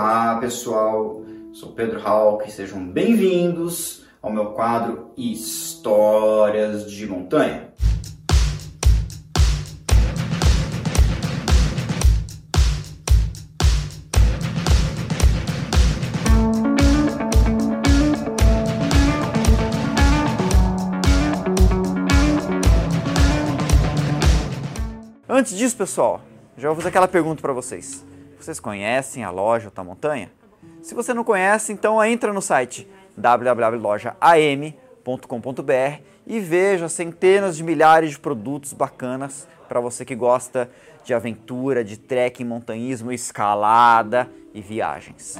Olá pessoal, sou Pedro Hawk, sejam bem-vindos ao meu quadro Histórias de Montanha. Antes disso, pessoal, já vou fazer aquela pergunta para vocês. Vocês conhecem a loja Alta Montanha? Se você não conhece, então entra no site www.lojaam.com.br e veja centenas de milhares de produtos bacanas para você que gosta de aventura, de trekking, montanhismo, escalada e viagens.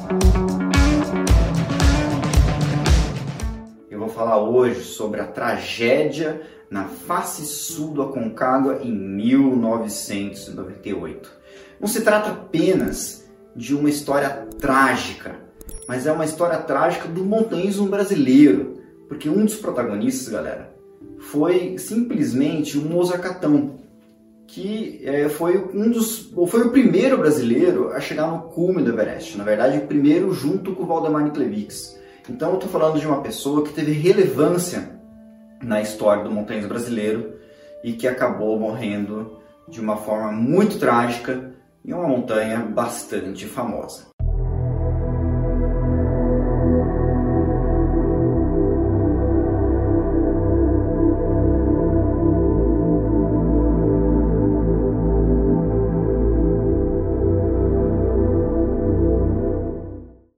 Eu vou falar hoje sobre a tragédia na face sul do Aconcagua em 1998. Não se trata apenas de uma história trágica, mas é uma história trágica do montanhismo brasileiro, porque um dos protagonistas, galera, foi simplesmente o Mozacatão, que é, foi um dos, ou foi o primeiro brasileiro a chegar no cume do Everest. Na verdade, o primeiro junto com o Valdemar Niklevix. Então, eu estou falando de uma pessoa que teve relevância na história do montanhismo brasileiro e que acabou morrendo de uma forma muito trágica em uma montanha bastante famosa.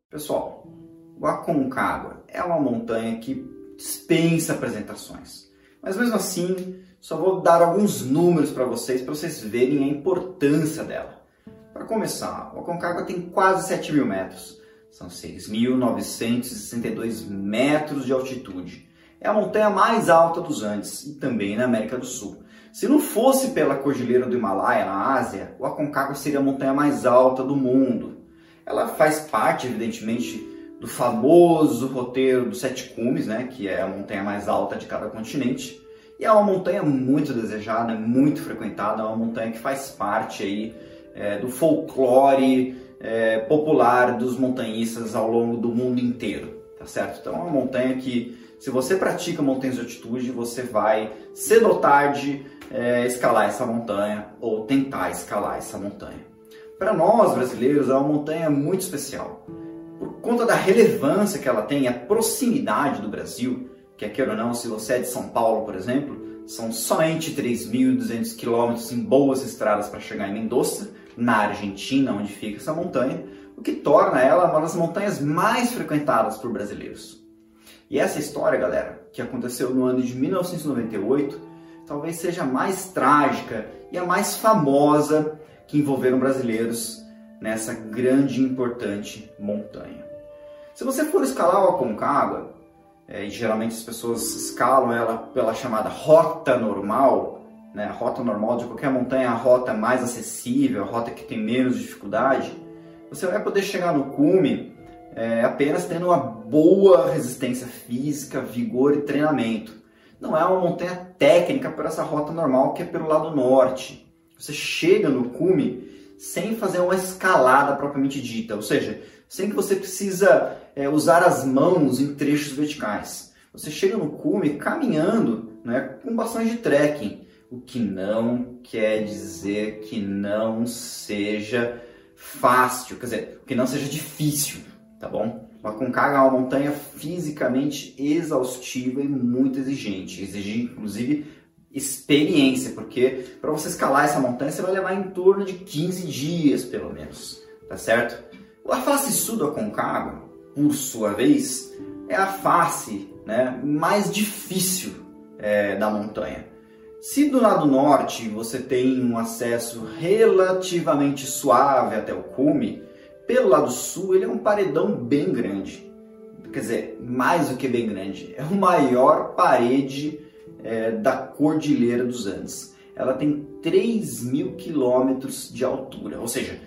Pessoal, o Aconcagua é uma montanha que dispensa apresentações. Mas mesmo assim, só vou dar alguns números para vocês, para vocês verem a importância dela. Para começar, o Aconcagua tem quase 7 mil metros. São 6.962 metros de altitude. É a montanha mais alta dos Andes e também na América do Sul. Se não fosse pela cordilheira do Himalaia, na Ásia, o Aconcagua seria a montanha mais alta do mundo. Ela faz parte, evidentemente, do famoso roteiro dos Sete Cumes, né, que é a montanha mais alta de cada continente. E é uma montanha muito desejada, muito frequentada, é uma montanha que faz parte aí é, do folclore é, popular dos montanhistas ao longo do mundo inteiro, tá certo? Então é uma montanha que, se você pratica montanhas de altitude, você vai cedo ou tarde é, escalar essa montanha ou tentar escalar essa montanha. Para nós brasileiros é uma montanha muito especial. Por conta da relevância que ela tem, a proximidade do Brasil, que quer ou não, se você é de São Paulo, por exemplo, são somente 3.200 quilômetros em boas estradas para chegar em Mendoza, na Argentina, onde fica essa montanha, o que torna ela uma das montanhas mais frequentadas por brasileiros. E essa história, galera, que aconteceu no ano de 1998, talvez seja a mais trágica e a mais famosa que envolveram brasileiros nessa grande e importante montanha. Se você for escalar o Aconcagua, é, e geralmente as pessoas escalam ela pela chamada rota normal, né, a rota normal de qualquer montanha, a rota mais acessível, a rota que tem menos dificuldade, você vai poder chegar no cume é, apenas tendo uma boa resistência física, vigor e treinamento. Não é uma montanha técnica para essa rota normal que é pelo lado norte. Você chega no cume sem fazer uma escalada propriamente dita, ou seja, sem que você precisa é, usar as mãos em trechos verticais. Você chega no cume caminhando né, com bastante trekking o que não quer dizer que não seja fácil, quer dizer, que não seja difícil, tá bom? O Aconcagua é uma montanha fisicamente exaustiva e muito exigente, exige inclusive experiência, porque para você escalar essa montanha você vai levar em torno de 15 dias pelo menos, tá certo? A face sul do Aconcagua, por sua vez, é a face né, mais difícil é, da montanha. Se do lado norte você tem um acesso relativamente suave até o cume, pelo lado sul ele é um paredão bem grande. Quer dizer, mais do que bem grande, é a maior parede é, da Cordilheira dos Andes. Ela tem 3 mil quilômetros de altura, ou seja,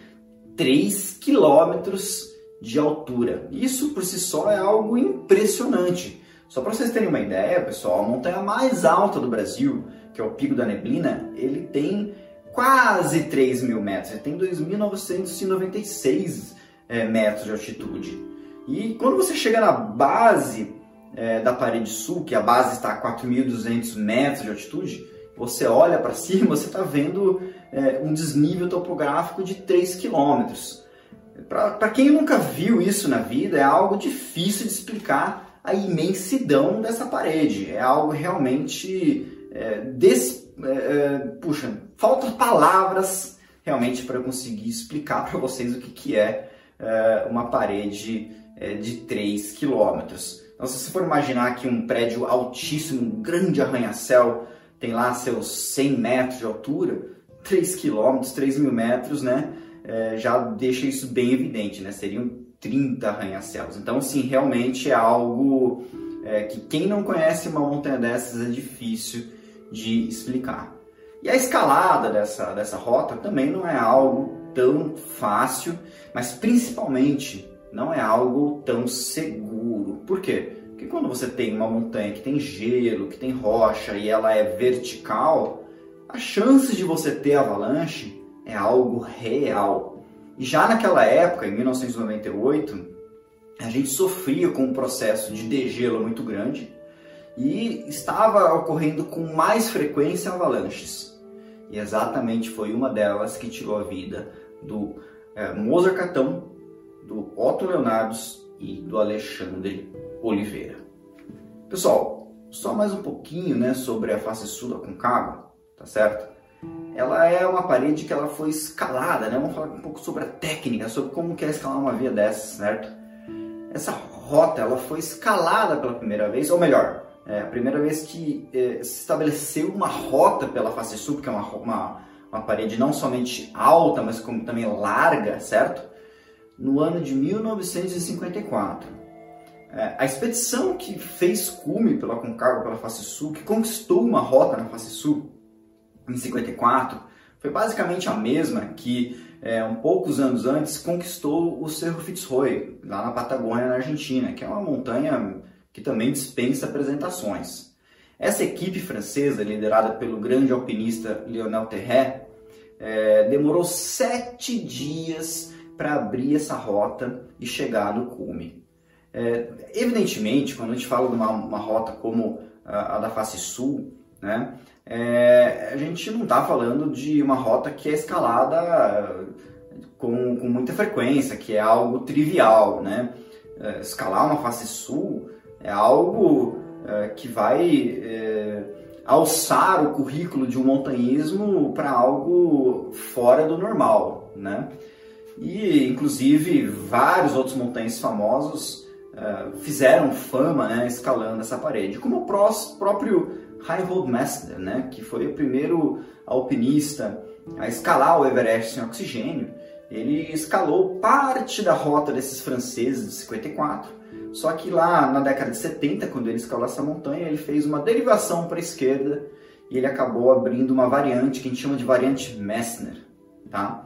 3 quilômetros de altura. Isso por si só é algo impressionante. Só para vocês terem uma ideia, pessoal, a montanha mais alta do Brasil que é o Pico da Neblina, ele tem quase 3 mil metros, ele tem 2.996 é, metros de altitude. E quando você chega na base é, da parede sul, que a base está a 4.200 metros de altitude, você olha para cima, você está vendo é, um desnível topográfico de 3 quilômetros. Para quem nunca viu isso na vida, é algo difícil de explicar a imensidão dessa parede. É algo realmente é, des, é, é puxa, faltam palavras realmente para conseguir explicar para vocês o que, que é, é uma parede é, de 3 quilômetros. Então, se você for imaginar que um prédio altíssimo, um grande arranha-céu, tem lá seus 100 metros de altura, 3 quilômetros, 3 mil metros, né? É, já deixa isso bem evidente, né? Seriam 30 arranha-céus. Então, sim, realmente é algo que quem não conhece uma montanha dessas é difícil de explicar. E a escalada dessa, dessa rota também não é algo tão fácil, mas principalmente não é algo tão seguro. Por quê? Porque quando você tem uma montanha que tem gelo, que tem rocha e ela é vertical, a chance de você ter avalanche é algo real. E já naquela época, em 1998, a gente sofria com um processo de degelo muito grande e estava ocorrendo com mais frequência avalanches. E exatamente foi uma delas que tirou a vida do é, Mozart Catão, do Otto Leonardos e do Alexandre Oliveira. Pessoal, só mais um pouquinho né, sobre a face sul da Concagua, tá certo? Ela é uma parede que ela foi escalada, né? Vamos falar um pouco sobre a técnica, sobre como que é escalar uma via dessa, certo? Essa rota, ela foi escalada pela primeira vez, ou melhor, é a primeira vez que é, se estabeleceu uma rota pela face sul, que é uma, uma, uma parede não somente alta, mas como também larga, certo? No ano de 1954. É, a expedição que fez cume pela Concagua, pela face sul, que conquistou uma rota na face sul em 54, foi basicamente a mesma que é, um poucos anos antes conquistou o Cerro Fitzroy, lá na Patagônia, na Argentina, que é uma montanha que também dispensa apresentações. Essa equipe francesa, liderada pelo grande alpinista Lionel Terret, é, demorou sete dias para abrir essa rota e chegar no cume. É, evidentemente, quando a gente fala de uma, uma rota como a, a, da face sul, né, é, a gente não está falando de uma rota que é escalada com, com muita frequência, que é algo trivial. Né? É, escalar uma face sul é algo é, que vai é, alçar o currículo de um montanhismo para algo fora do normal, né? E, inclusive, vários outros montanhistas famosos é, fizeram fama né, escalando essa parede, como o próprio Reinhold Messner, né, que foi o primeiro alpinista a escalar o Everest sem oxigênio. Ele escalou parte da rota desses franceses de 54 só que lá na década de 70, quando ele escalou essa montanha, ele fez uma derivação para a esquerda e ele acabou abrindo uma variante que a gente chama de variante Messner. Tá?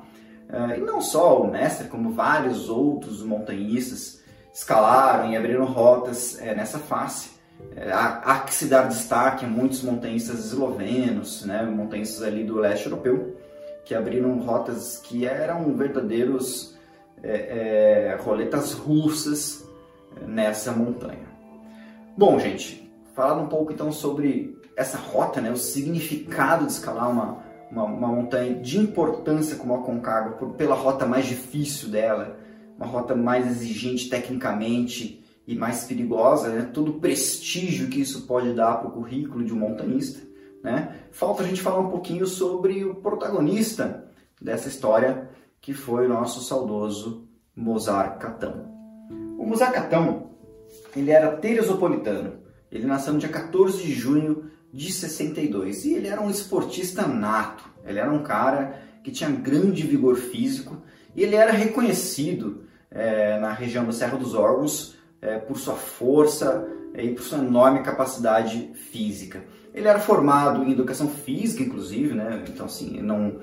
Eh, e não só o Messner, como vários outros montanhistas escalaram e abriram rotas é, nessa face. É, há, que se dar destaque a muitos montanhistas eslovenos, né, montanhistas ali do leste europeu, que abriram rotas que eram verdadeiros é, roletas russas nessa montanha. Bom, gente, falando um pouco então sobre essa rota, né, o significado de escalar uma, uma, uma montanha de importância como a Concagua, pela rota mais difícil dela, uma rota mais exigente tecnicamente e mais perigosa, né, todo o prestígio que isso pode dar para o currículo de um montanhista. Né? Falta a gente falar um pouquinho sobre o protagonista dessa história, que foi o nosso saudoso Mozart Catão. O Musacatão, ele era teresopolitano. Ele nasceu no dia 14 de junho de 62 e ele era um esportista nato. Ele era um cara que tinha grande vigor físico e ele era reconhecido é, na região da Serra dos Órgãos é, por sua força é, e por sua enorme capacidade física. Ele era formado em educação física, inclusive, né? então assim, não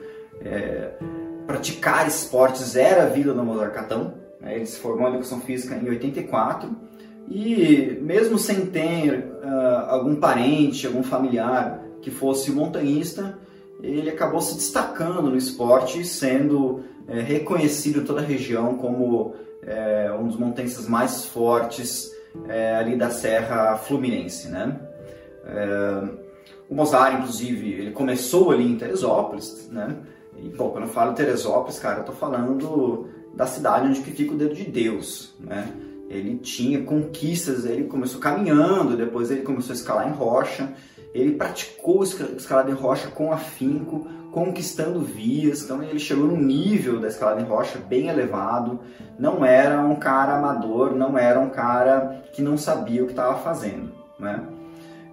praticar esportes era a vida do Mozarcatão. Né? Ele se formou em Educação Física em 84 e mesmo sem ter uh, algum parente, algum familiar que fosse montanhista, ele acabou se destacando no esporte, sendo é, reconhecido em toda a região como é, um dos montanhistas mais fortes é, ali da Serra Fluminense, né? O Mozart, inclusive, ele começou ali em Teresópolis, né? E, bom, quando eu falo Teresópolis, cara, eu tô falando da cidade onde fica o dedo de Deus, né? Ele tinha conquistas, ele começou caminhando, depois ele começou a escalar em rocha, ele praticou escalada em rocha com afinco, conquistando vias, então ele chegou num nível da escalada em rocha bem elevado, não era um cara amador, não era um cara que não sabia o que estava fazendo, né?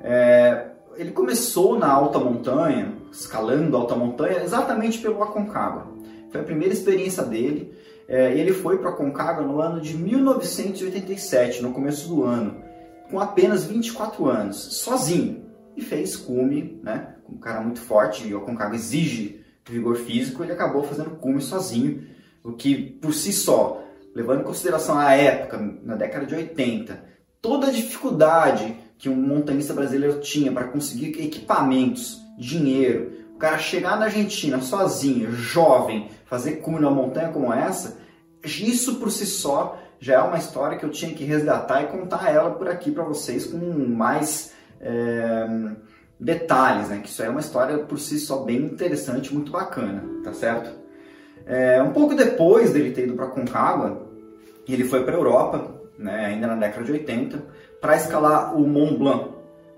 É, ele começou na alta montanha, escalando a alta montanha, exatamente pelo Aconcagua. Foi a primeira experiência dele. É, ele foi para Aconcagua no ano de 1987, no começo do ano, com apenas 24 anos, sozinho. E fez cume, né? Um cara muito forte, e o Aconcagua exige vigor físico, ele acabou fazendo cume sozinho, o que por si só, levando em consideração a época, na década de 80, toda a dificuldade que um montanhista brasileiro tinha para conseguir equipamentos, dinheiro, o cara chegar na Argentina sozinho, jovem, fazer cume numa montanha como essa, isso por si só já é uma história que eu tinha que resgatar e contar ela por aqui para vocês com mais é, detalhes, né? Que isso é uma história por si só bem interessante, muito bacana, tá certo? É, um pouco depois dele ter ido para Concagua, ele foi para a Europa, né, ainda na década de 80, para escalar o Mont Blanc.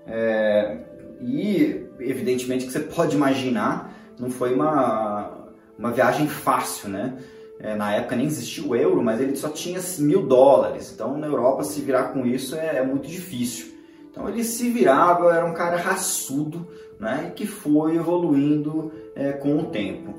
É, e, evidentemente, que você pode imaginar, não foi uma, uma viagem fácil, né? É, na época nem existia o euro, mas ele só tinha mil dólares. Então, na Europa, se virar com isso é, é muito difícil. Então, ele se virava, era um cara raçudo, né? Que foi evoluindo é, com o tempo.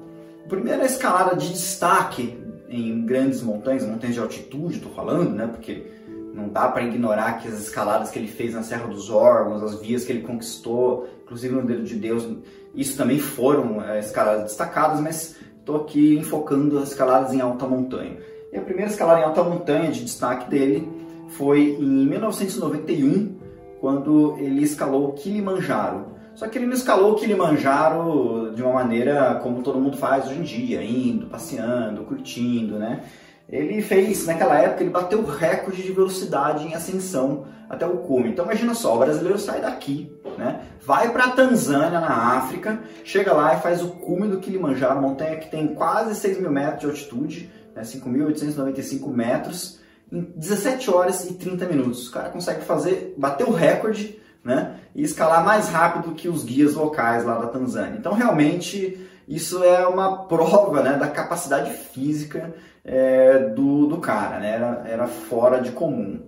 Primeira escalada de destaque em grandes montanhas, montanhas de altitude, estou falando, né? Porque não dá para ignorar que as escaladas que ele fez na Serra dos Órgãos, as vias que ele conquistou, inclusive no Dedo de Deus, isso também foram é, escaladas destacadas, mas estou aqui enfocando as escaladas em alta montanha. E a primeira escalada em alta montanha de destaque dele foi em 1991, quando ele escalou Kilimanjaro. Só que ele não escalou Kilimanjaro de uma maneira como todo mundo faz hoje em dia, indo, passeando, curtindo, né? Ele fez, naquela época, ele bateu o recorde de velocidade em ascensão até o cume. Então imagina só, o brasileiro sai daqui, né? vai para Tanzânia, na África, chega lá e faz o cume do Kilimanjaro, montanha que tem quase 6 mil metros de altitude, né? 5.895 metros, em 17 horas e 30 minutos. O cara consegue fazer, bater o recorde né? e escalar mais rápido que os guias locais lá da Tanzânia. Então realmente isso é uma prova né, da capacidade física é, do, do cara, né? era, era fora de comum.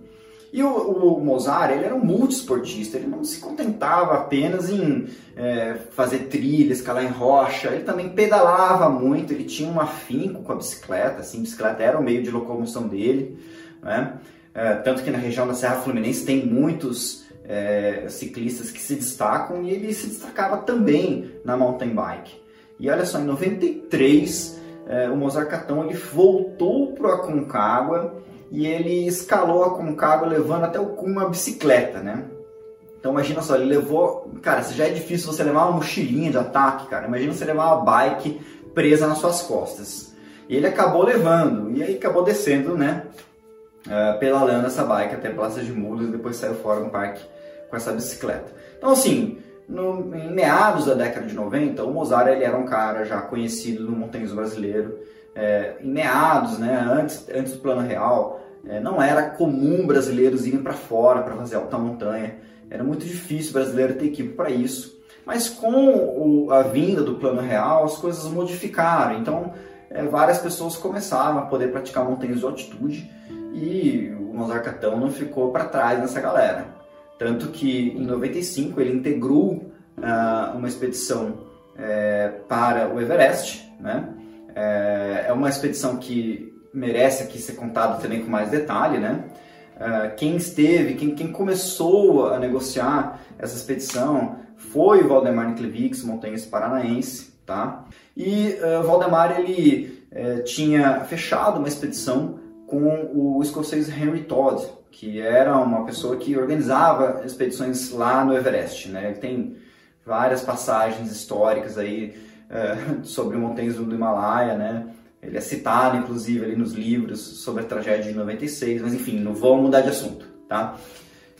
E o, o, Mozart, ele era um multiesportista, ele não se contentava apenas em é, fazer trilha, escalar em rocha, ele também pedalava muito, ele tinha um afinco com a bicicleta, assim, a bicicleta era o meio de locomoção dele, né? É, tanto que na região da Serra Fluminense tem muitos é, ciclistas que se destacam e ele se destacava também na mountain bike. E olha só, em 93, é, o Mozart Catão ele voltou para o Aconcagua e ele escalou a Aconcagua levando até o cume uma bicicleta, né? Então imagina só, ele levou... Cara, já é difícil você levar uma mochilinha de ataque, cara, imagina você levar uma bike presa nas suas costas. E ele acabou levando, e aí acabou descendo, né? Uh, pedalando essa bike até Praça de Mulas e depois saiu fora do parque com essa bicicleta. Então assim, no, em meados da década de 90, o Mozart ele era um cara já conhecido no montanhismo brasileiro. É, em meados, né, antes, antes do Plano Real, é, não era comum brasileiros irem para fora para fazer alta montanha. Era muito difícil o brasileiro ter equipe para isso. Mas com o, a vinda do Plano Real, as coisas modificaram. Então, é, várias pessoas começaram a poder praticar montanhas de altitude e o Mozart Catão não ficou para trás nessa galera. Tanto que em 95 ele integrou uh, uma expedição é, para o Everest. Né? É, é, uma expedição que merece aqui ser contada também com mais detalhe. Né? Uh, quem esteve, quem, quem, começou a negociar essa expedição foi o Valdemar Niklevix, montanhas paranaense. Tá? E uh, Valdemar ele uh, tinha fechado uma expedição com o escocês Henry Todd, que era uma pessoa que organizava expedições lá no Everest. Né? Ele tem várias passagens históricas aí uh, sobre montanhas do Himalaia, né? Ele é citado, inclusive, ali nos livros sobre a tragédia de 96, mas enfim, não vou mudar de assunto, tá?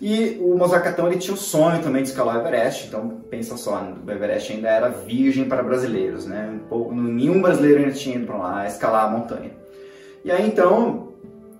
E o Mozarcatão ele tinha o sonho também de escalar o Everest, então pensa só, o Everest ainda era virgem para brasileiros, né? Um pouco, nenhum brasileiro ainda tinha ido para lá escalar a montanha. E aí então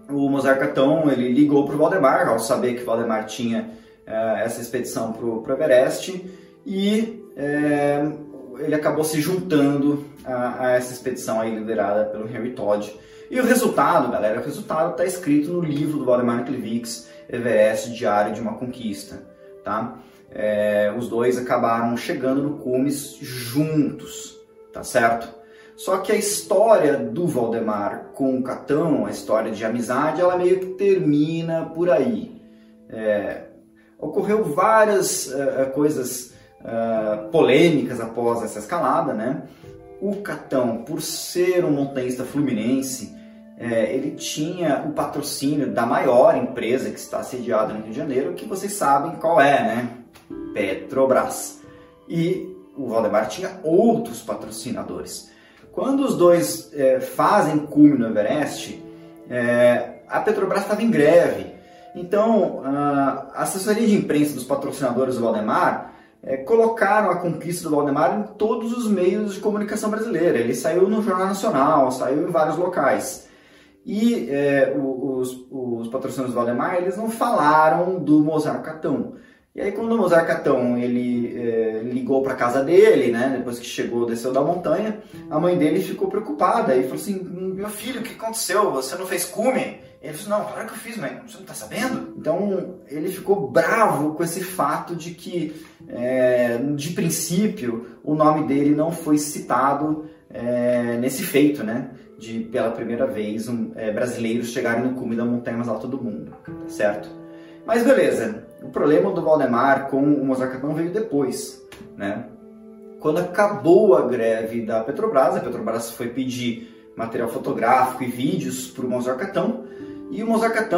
o Mozarcatão ele ligou para o Valdemar, ao saber que o Valdemar tinha uh, essa expedição para o Everest, e uh, ele acabou se juntando a, a, essa expedição aí liderada pelo Henry Todd. E o resultado, galera, o resultado está escrito no livro do Valdemar Klevix, Everest Diário de uma Conquista, tá? É, os dois acabaram chegando no cumes juntos, tá certo? Só que a história do Valdemar com o Catão, a história de amizade, ela meio que termina por aí. É, ocorreu várias uh, coisas uh, polêmicas após essa escalada, né? O Catão, por ser um montanhista fluminense, é, ele tinha o patrocínio da maior empresa que está sediada no Rio de Janeiro, que vocês sabem qual é, né? Petrobras. E o Valdemar tinha outros patrocinadores. Quando os dois é, fazem cume no Everest, é, a Petrobras estava em greve. Então, a assessoria de imprensa dos patrocinadores do Valdemar é, colocaram a conquista do Valdemar em todos os meios de comunicação brasileira. Ele saiu no Jornal Nacional, saiu em vários locais. E é, os, os, patrocinadores do Valdemar, eles não falaram do Mozart Catão. E aí quando o Mozart Catão, ele é, ligou para casa dele, né, depois que chegou, desceu da montanha, a mãe dele ficou preocupada e falou assim, meu filho, o que aconteceu? Você não fez cume? Ele falou, não, claro que eu fiz, mas você não está sabendo? Então ele ficou bravo com esse fato de que, é, de princípio, o nome dele não foi citado é, nesse feito, né? de, pela primeira vez, um, é, brasileiros chegarem no cume da montanha mais alta do mundo, tá certo? Mas beleza, o problema do Valdemar com o Mozart veio depois, né? Quando acabou a greve da Petrobras, a Petrobras foi pedir material fotográfico e vídeos para o Mozart e o Mozart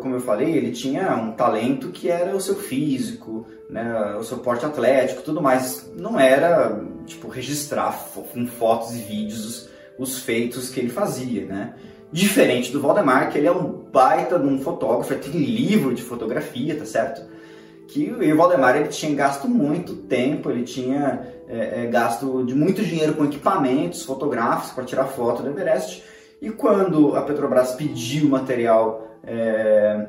como eu falei, ele tinha um talento que era o seu físico, né, o seu porte atlético, tudo mais. Não era tipo registrar com fotos e vídeos os feitos que ele fazia, né? Diferente do Valdemar, que ele é um baita de um fotógrafo, tem livro de fotografia, tá certo? Que o Valdemar ele tinha gasto muito tempo, ele tinha é, é, gasto de muito dinheiro com equipamentos fotográficos para tirar foto do Everest. E quando a Petrobras pediu material é,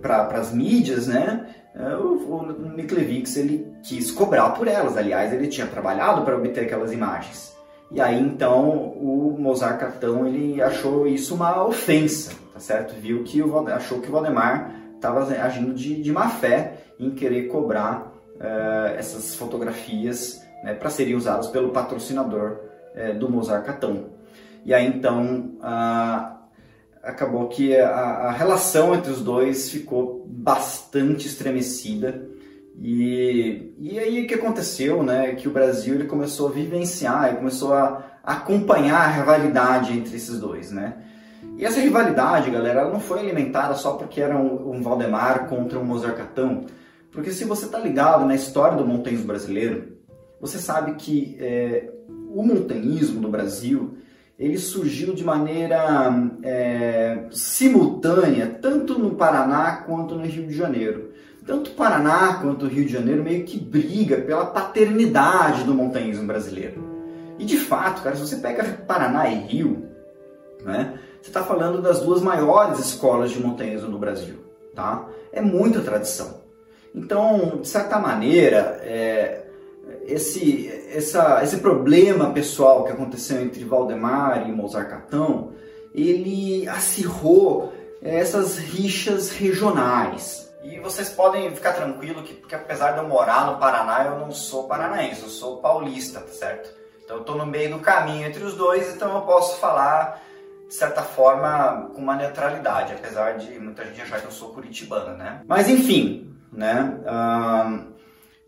para as mídias, né? É, o, o ele quis cobrar por elas. Aliás, ele tinha trabalhado para obter aquelas imagens. E aí então o Mozart Catão ele achou isso uma ofensa, tá certo? Viu que o achou que o Valdemar estava agindo de, de má fé em querer cobrar uh, essas fotografias né, para serem usadas pelo patrocinador uh, do Mozart Catão. E aí então acabou que a, a relação entre os dois ficou bastante estremecida e, e aí o que aconteceu, né? Que o Brasil ele começou a vivenciar, e começou a, acompanhar a rivalidade entre esses dois, né? E essa rivalidade, galera, ela não foi alimentada só porque era um, um Valdemar contra um Mozart Catão, porque se você tá ligado na história do montanhismo brasileiro, você sabe que é, o montanhismo no Brasil ele surgiu de maneira é, simultânea, tanto no Paraná quanto no Rio de Janeiro tanto o Paraná quanto o Rio de Janeiro meio que briga pela paternidade do montanhismo brasileiro. E de fato, cara, se você pega Paraná e Rio, né, você está falando das duas maiores escolas de montanhismo no Brasil, tá? É muita tradição. Então, de certa maneira, é, esse, essa, esse problema pessoal que aconteceu entre Valdemar e Mozart Catão, ele acirrou essas rixas regionais, e vocês podem ficar tranquilo que, porque apesar de eu morar no Paraná, eu não sou paranaense, eu sou paulista, tá certo? Então eu estou no meio do caminho entre os dois, então eu posso falar de certa forma com uma neutralidade, apesar de muita gente achar que eu sou curitibano, né? Mas enfim, né?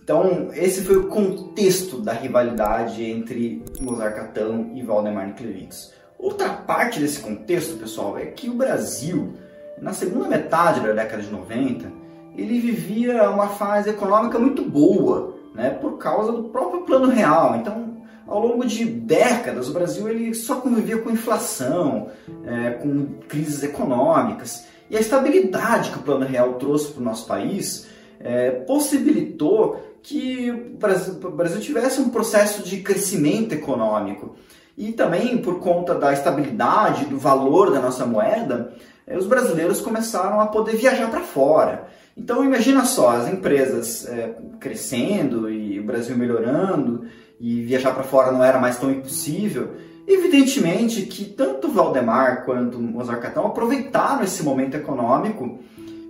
Então esse foi o contexto da rivalidade entre Mozart Catão e Valdemar Niklevitz. Outra parte desse contexto, pessoal, é que o Brasil, na segunda metade da década de 90, ele vivia uma fase econômica muito boa, né, por causa do próprio plano real. Então, ao longo de décadas, o Brasil ele só convivia com inflação, é, com crises econômicas. E a estabilidade que o Plano Real trouxe para o nosso país é, possibilitou que o Brasil, tivesse um processo de crescimento econômico. E também por conta da estabilidade, do valor da nossa moeda, é, os brasileiros começaram a poder viajar para fora. Então imagina só, as empresas é, crescendo e o Brasil melhorando e viajar para fora não era mais tão impossível. Evidentemente que tanto Valdemar quanto Mozart Catão aproveitaram esse momento econômico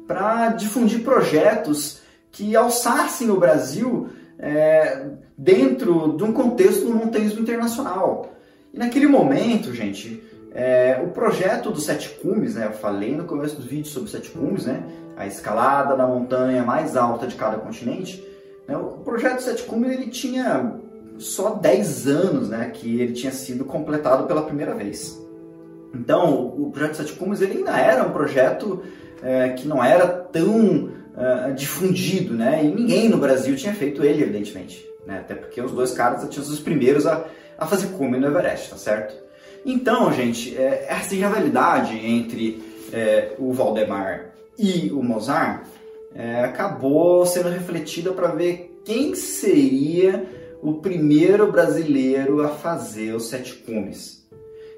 para difundir projetos que alçassem o Brasil é, dentro de um contexto do montanhismo internacional. E naquele momento, gente, é, o projeto dos Sete Cumes, né, eu falei no começo do vídeo sobre os Sete Cumes, né, a escalada da montanha mais alta de cada continente, né, o projeto dos Sete Cumes ele tinha só 10 anos né, que ele tinha sido completado pela primeira vez. Então, o projeto Sete Cumes ele ainda era um projeto é, que não era tão uh, difundido, né? E ninguém no Brasil tinha feito ele, evidentemente. Né? Até porque os dois caras tinham sido os primeiros a, a fazer cume no Everest, tá certo? Então, gente, é, essa rivalidade entre é, o Valdemar e o Mozart é, acabou sendo refletida para ver quem seria o primeiro brasileiro a fazer os sete cumes.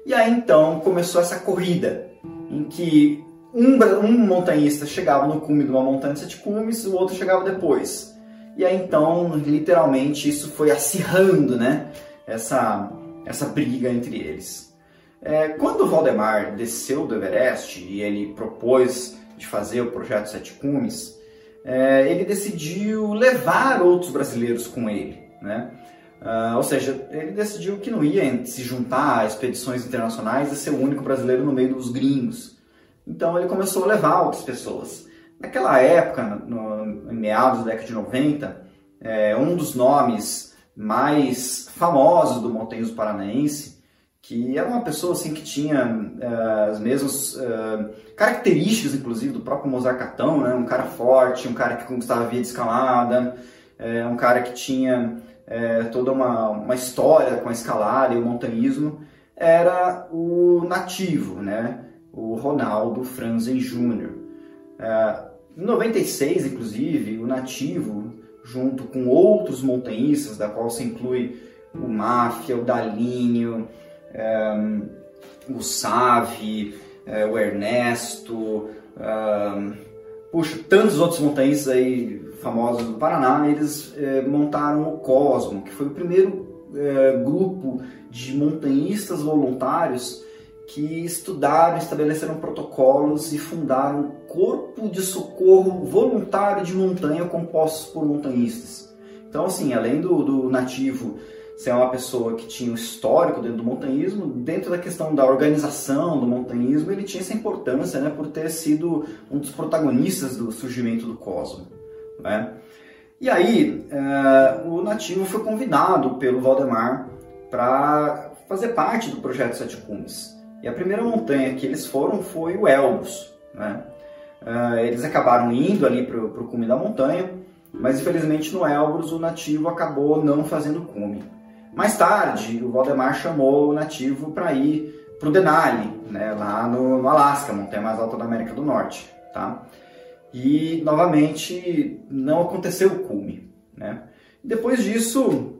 E aí então começou essa corrida em que um, um montanhista chegava no cume de uma montanha de sete cumes, o outro chegava depois. E aí então, literalmente, isso foi acirrando, né? Essa, essa briga entre eles. É, quando Valdemar desceu do Everest e ele propôs de fazer o projeto Sete Cumes, é, ele decidiu levar outros brasileiros com ele, né? Uh, ou seja, ele decidiu que não ia se juntar a expedições internacionais e ser o único brasileiro no meio dos gringos. Então ele começou a levar outras pessoas. Naquela época, no, em meados da década de 90, é, um dos nomes mais famosos do montanhismo paranaense, que era uma pessoa assim que tinha é, as mesmas é, características, inclusive, do próprio Mozart Catão, né? um cara forte, um cara que conquistava via de escalada, é, um cara que tinha é, toda uma, uma história com a escalada e o montanhismo, era o nativo, né? O Ronaldo Franzen Jr. É, em 96, inclusive, o Nativo, junto com outros montanhistas, da qual se inclui o Máfia, o Dalinho, é, o Savi, é, o Ernesto, puxa, tantos outros montanhistas aí famosos do Paraná, eles montaram o Cosmo, que foi o primeiro grupo de montanhistas voluntários que estudaram, estabeleceram protocolos e fundaram um corpo de socorro voluntário de montanha compostos por montanhistas. Então, assim, além do, do nativo ser uma pessoa que tinha um histórico dentro do montanhismo, dentro da questão da organização do montanhismo, ele tinha essa importância, né, por ter sido um dos protagonistas do surgimento do Cosmo, né? E aí, uh, o nativo foi convidado pelo Valdemar para fazer parte do projeto Sete Cumes. E a primeira montanha que eles foram foi o Elbrus. Né? Uh, eles acabaram indo ali para o cume da montanha, mas infelizmente no Elbrus o nativo acabou não fazendo cume. Mais tarde, o Valdemar chamou o nativo para ir para o Denali, né, lá no, no Alasca, a montanha mais alta da América do Norte. Tá? E novamente não aconteceu o cume. Né? Depois disso,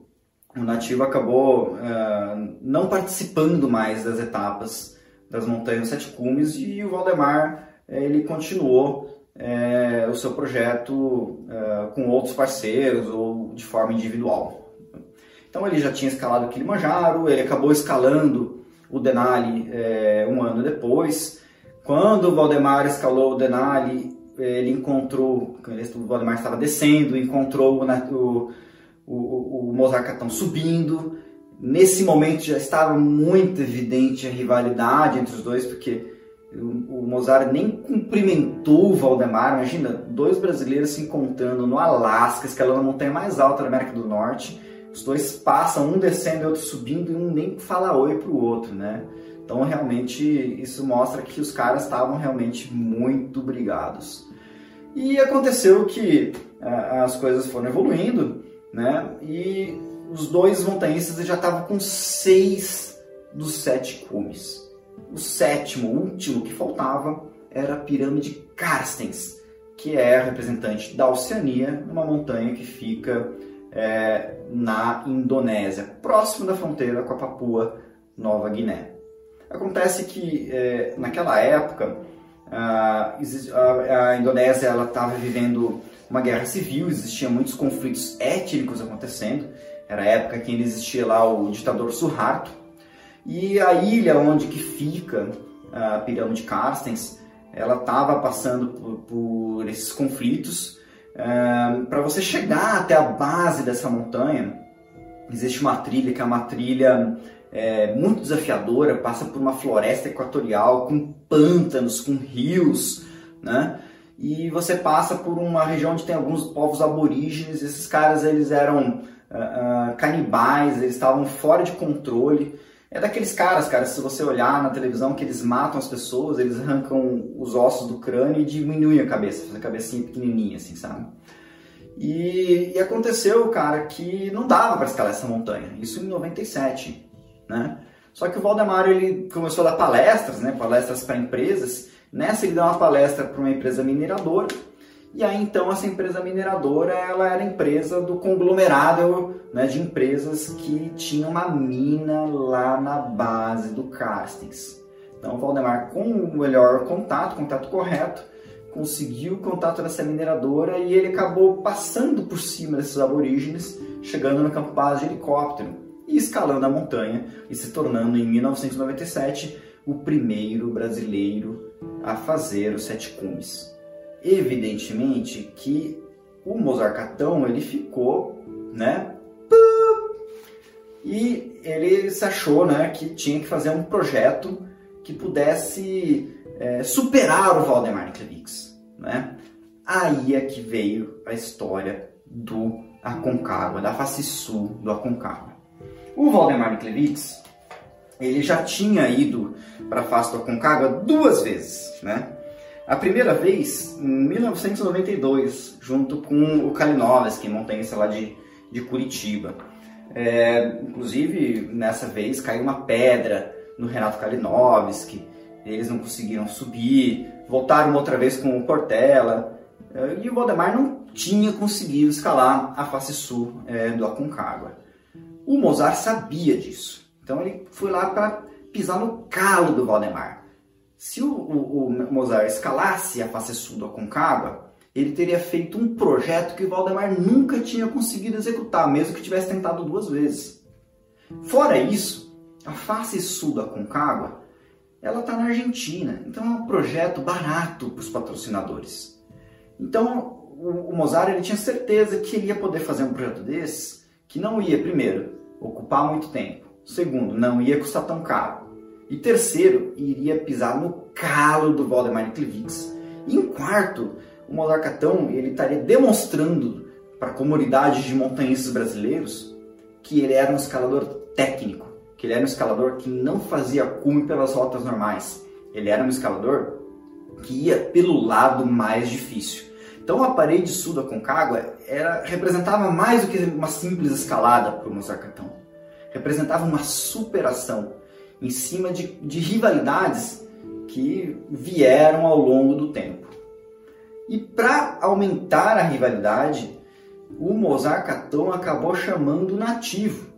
o nativo acabou uh, não participando mais das etapas das Montanhas Sete Cumes e o Valdemar eh, ele continuou é, o seu projeto é, com outros parceiros ou de forma individual. Então ele já tinha escalado o Kilimanjaro, ele acabou escalando o Denali é, um ano depois. Quando o Valdemar escalou o Denali, ele encontrou, o Valdemar estava descendo, encontrou o, o Mozart Catão subindo, Nesse momento já estava muito evidente a rivalidade entre os dois, porque o Mozart nem cumprimentou o Valdemar. Imagina, dois brasileiros se encontrando no Alasca, escalando a montanha mais alta da América do Norte. Os dois passam, um descendo e outro subindo, e um nem fala oi para o outro, né? Então, realmente, isso mostra que os caras estavam realmente muito brigados. E aconteceu que uh, as coisas foram evoluindo, né? E os dois montanhistas já estavam com seis dos sete cumes. O sétimo, último que faltava, era a pirâmide Carstens, que é representante da Oceania, uma montanha que fica é, na Indonésia, próximo da fronteira com a Papua Nova Guiné. Acontece que é, naquela época a, a Indonésia estava vivendo uma guerra civil, existiam muitos conflitos étnicos acontecendo. Era a época que ainda existia lá o ditador Suharto. E a ilha onde que fica a pirâmide Carstens, ela estava passando por, por, esses conflitos. Para você chegar até a base dessa montanha, existe uma trilha que é uma trilha é, muito desafiadora, passa por uma floresta equatorial com pântanos, com rios, né? E você passa por uma região onde tem alguns povos aborígenes. Esses caras eles eram uh, uh, canibais, eles estavam fora de controle. É daqueles caras, cara, se você olhar na televisão que eles matam as pessoas, eles arrancam os ossos do crânio e diminuem a cabeça, fazem a cabecinha pequenininha, assim, sabe? E, e aconteceu, cara, que não dava para escalar essa montanha. Isso em 97, né? Só que o Valdemar ele começou a dar palestras, né? Palestras para empresas. Nessa ele deu uma palestra para uma empresa mineradora e aí então essa empresa mineradora, ela era empresa do conglomerado né, de empresas que tinha uma mina lá na base do Carstens. Então o Valdemar, com o melhor contato, contato correto, conseguiu o contato dessa mineradora e ele acabou passando por cima desses aborígenes, chegando no campo base de helicóptero e escalando a montanha e se tornando em 1997 o primeiro brasileiro a fazer os sete cumes evidentemente que o Mozarcatão ele ficou, né? E ele se achou, né, que tinha que fazer um projeto que pudesse é, superar o Valdemar Klevix, né? Aí é que veio a história do Aconcagua, da face sul do Aconcagua. O Valdemar Klevix, ele já tinha ido para a face do Aconcagua duas vezes, né? A primeira vez em 1992, junto com o Kalinowski, montanhista lá de, de Curitiba. É, inclusive, nessa vez caiu uma pedra no Renato Kalinowski, eles não conseguiram subir, voltaram outra vez com o Portela, é, e o Valdemar não tinha conseguido escalar a face sul é, do Aconcagua. O Mozart sabia disso, então ele foi lá para pisar no calo do Valdemar. Se o, o, o Mozart escalasse a face sul da Concagua, ele teria feito um projeto que o Valdemar nunca tinha conseguido executar, mesmo que tivesse tentado duas vezes. Fora isso, a face sul da Concagua, ela está na Argentina, então é um projeto barato para os patrocinadores. Então, o, o Mozart ele tinha certeza que ele ia poder fazer um projeto desse, que não ia, primeiro, ocupar muito tempo, segundo, não ia custar tão caro, e terceiro, iria pisar no calo do Valdemar Klivix. E em quarto, o Molarcatão ele estaria demonstrando para a comunidade de montanhistas brasileiros que ele era um escalador técnico, que ele era um escalador que não fazia cume pelas rotas normais. Ele era um escalador que ia pelo lado mais difícil. Então a parede sul da Concagua era, representava mais do que uma simples escalada para o Molarcatão. Representava uma superação em cima de, de rivalidades que vieram ao longo do tempo. E para aumentar a rivalidade, o Mozart Catão acabou chamando o nativo,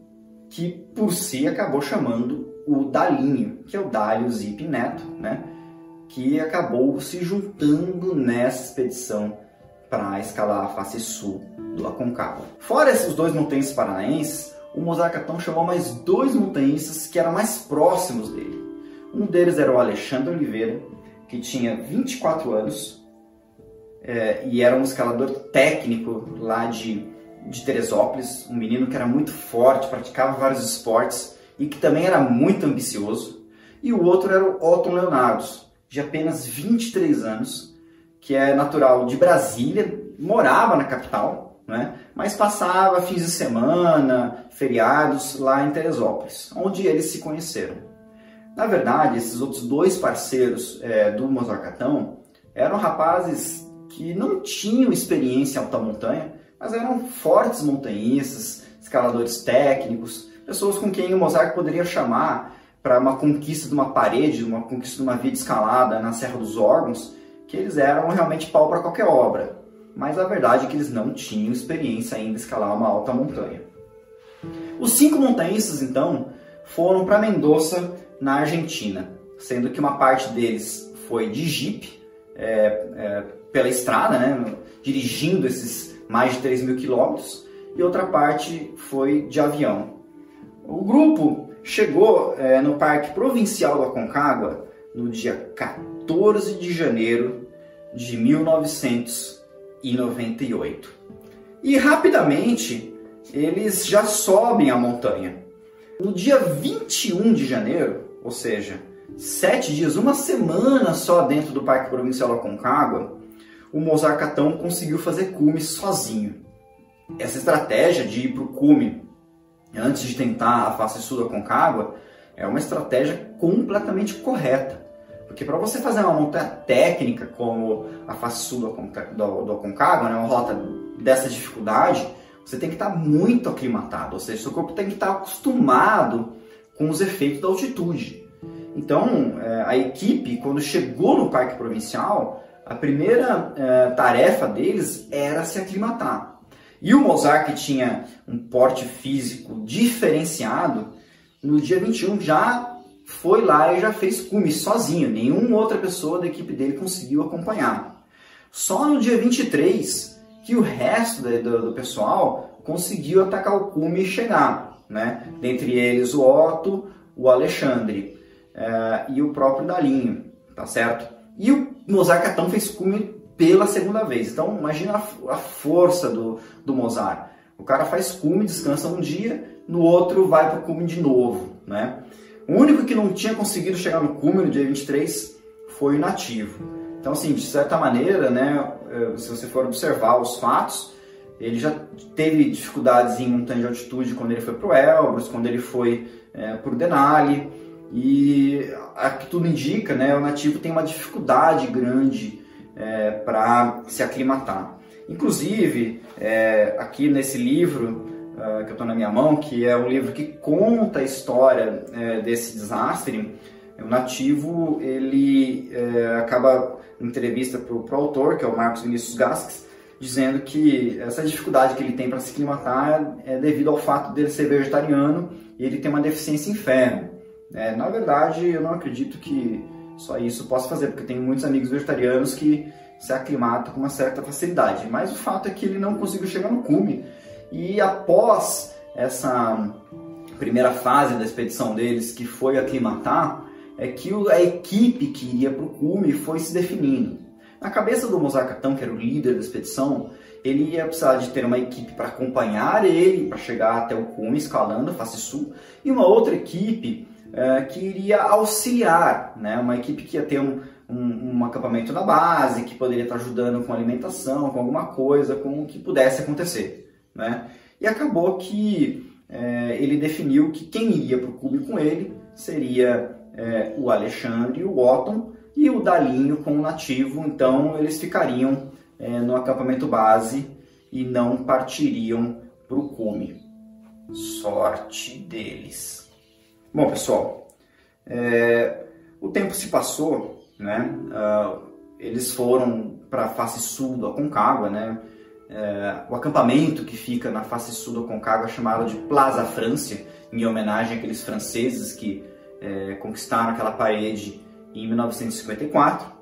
que por si acabou chamando o Dalinho, que é o Dálio Zip Neto, né? que acabou se juntando nessa expedição para escalar a face sul do Aconcagua. Fora esses dois montanhas paranaenses, o Mozarcatão chamou mais dois montanhistas que eram mais próximos dele. Um deles era o Alexandre Oliveira, que tinha 24 anos é, e era um escalador técnico lá de, de Teresópolis, um menino que era muito forte, praticava vários esportes e que também era muito ambicioso. E o outro era o Otton Leonardo, de apenas 23 anos, que é natural de Brasília, morava na capital, né? mas passava fins de semana, feriados lá em Teresópolis, onde eles se conheceram. Na verdade, esses outros dois parceiros é, do Mozarcatão eram rapazes que não tinham experiência em alta montanha, mas eram fortes montanhistas, escaladores técnicos, pessoas com quem o Mozart poderia chamar para uma conquista de uma parede, uma conquista de uma via de escalada na Serra dos Órgãos, que eles eram realmente pau para qualquer obra. Mas a verdade é que eles não tinham experiência ainda em escalar uma alta montanha. Os cinco montanhistas, então, foram para Mendoza, na Argentina, sendo que uma parte deles foi de jipe, é, é, pela estrada, né, dirigindo esses mais de 3 mil quilômetros, e outra parte foi de avião. O grupo chegou é, no Parque Provincial do Aconcagua no dia 14 de janeiro de 1998. E rapidamente eles já sobem a montanha. No dia 21 de janeiro, ou seja, sete dias, uma semana só dentro do Parque Provincial Aconcagua, o Mozart Catão conseguiu fazer cume sozinho. Essa estratégia de ir para o cume antes de tentar a face sul da Aconcagua é uma estratégia completamente correta. Porque para você fazer uma montanha técnica como a face sul do, do Aconcagua, né, uma rota dessa dificuldade, você tem que estar muito aclimatado, ou seja, seu corpo tem que estar acostumado com os efeitos da altitude. Então, é, a equipe, quando chegou no Parque Provincial, a primeira é, tarefa deles era se aclimatar. E o Mozart, que tinha um porte físico diferenciado, no dia 21 já foi lá e já fez cume sozinho, nenhuma outra pessoa da equipe dele conseguiu acompanhar. Só no dia 23 que o resto do, do pessoal conseguiu atacar o cume e chegar, né? Dentre eles o Otto, o Alexandre uh, e o próprio Dalinho, tá certo? E o Mozart Catão fez cume pela segunda vez. Então imagina a, a força do, do Mozart. O cara faz cume, descansa um dia, no outro vai para o cume de novo, né? O único que não tinha conseguido chegar no cume no dia 23 foi o nativo. Então, assim, de certa maneira, né, eh, se você for observar os fatos, ele já teve dificuldades em montanha de altitude quando ele foi para o Elbrus, quando ele foi é, para o Denali, e a que tudo indica, né, o nativo tem uma dificuldade grande é, para se aclimatar. Inclusive, é, aqui nesse livro uh, que eu estou na minha mão, que é um livro que conta a história é, desse desastre, o nativo ele acaba entrevista para o autor, que é o Marcos Vinícius Gasques, dizendo que essa dificuldade que ele tem para se climatar é devido ao fato dele ser vegetariano e ele tem uma deficiência em ferro. É, na verdade, eu não acredito que só isso possa fazer, porque tem muitos amigos vegetarianos que se aclimatam com uma certa facilidade. Mas o fato é que ele não conseguiu chegar no cume. E após essa primeira fase da expedição deles, que foi aclimatar, é que a equipe que iria para o cume foi se definindo. Na cabeça do Mozart Catão, que era o líder da expedição, ele ia precisar de ter uma equipe para acompanhar ele, para chegar até o cume, escalando a face sul, e uma outra equipe é, que iria auxiliar, né? uma equipe que ia ter um, um, um, acampamento na base, que poderia estar ajudando com alimentação, com alguma coisa, com o que pudesse acontecer. Né? E acabou que é, ele definiu que quem iria para o cume com ele seria é, o Alexandre o Otton, e o Dalinho com o nativo, então eles ficariam é, no acampamento base e não partiriam para o cume. Sorte deles. Bom, pessoal, é, o tempo se passou, né? Uh, eles foram para a face sul do Aconcagua, né? É, o acampamento que fica na face sul do Aconcagua é chamado de Plaza França, em homenagem àqueles franceses que é, conquistaram aquela parede em 1954.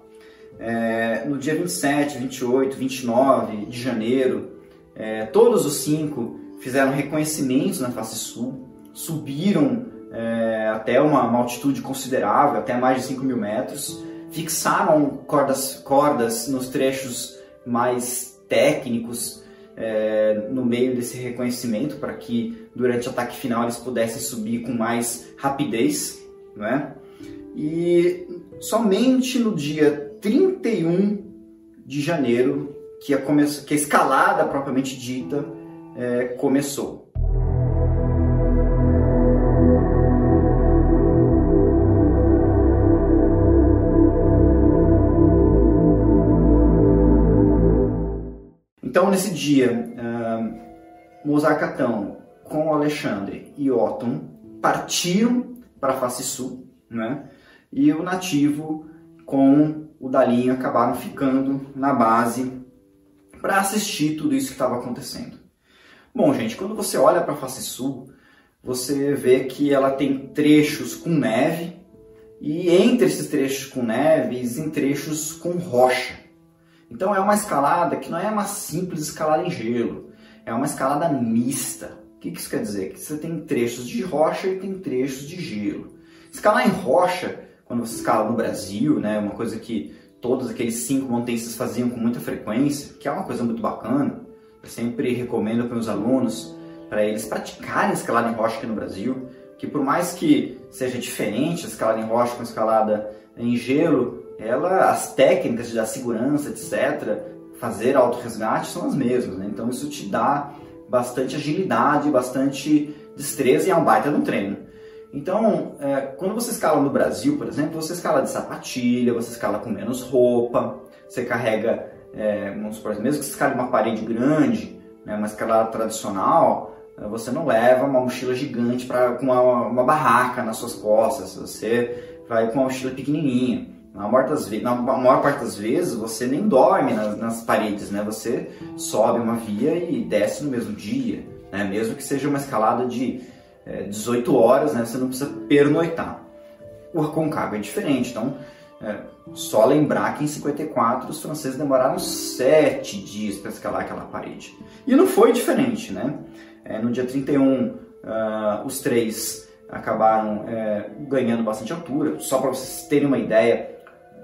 É, no dia 27, 28, 29 de janeiro, é, todos os cinco fizeram reconhecimentos na face sul, subiram é, até uma, uma, altitude considerável, até mais de 5 mil metros, fixaram cordas, cordas nos trechos mais técnicos é, no meio desse reconhecimento para que durante o ataque final eles pudessem subir com mais rapidez né? E somente no dia 31 de janeiro que a, que a escalada propriamente dita é, começou. Então, nesse dia, uh, com Alexandre e Otton partiram para a face sul, né? E o nativo com o Dalinho acabaram ficando na base para assistir tudo isso que estava acontecendo. Bom, gente, quando você olha para a face sul, você vê que ela tem trechos com neve e entre esses trechos com neve existem trechos com rocha. Então é uma escalada que não é uma simples escalada em gelo, é uma escalada mista. O que isso quer dizer? Que você tem trechos de rocha e tem trechos de gelo. Escalar em rocha, quando você escala no Brasil, né, uma coisa que todos aqueles cinco montanhistas faziam com muita frequência, que é uma coisa muito bacana. Eu sempre recomendo para os alunos para eles praticarem escalada em rocha aqui no Brasil, que por mais que seja diferente a escalada em rocha com a escalada em gelo, ela, as técnicas de segurança, etc., fazer auto-resgate são as mesmas. Né? Então isso te dá bastante agilidade, bastante destreza e é um baita no treino. Então, é, quando você escala no Brasil, por exemplo, você escala de sapatilha, você escala com menos roupa, você carrega, é, vamos supor, mesmo que você escale uma parede grande, né, uma escalada tradicional, é, você não leva uma mochila gigante pra, com uma, uma barraca nas suas costas, você vai com uma mochila pequenininha. Na maior, das na maior parte das vezes você nem dorme nas, nas, paredes, né? Você sobe uma via e desce no mesmo dia, né? Mesmo que seja uma escalada de é, 18 horas, né? Você não precisa pernoitar. O Aconcagua é diferente, então é, só lembrar que em 54 os franceses demoraram 7 dias para escalar aquela parede. E não foi diferente, né? É, no dia 31, uh, ah, os três acabaram é, ganhando bastante altura. Só para vocês terem uma ideia,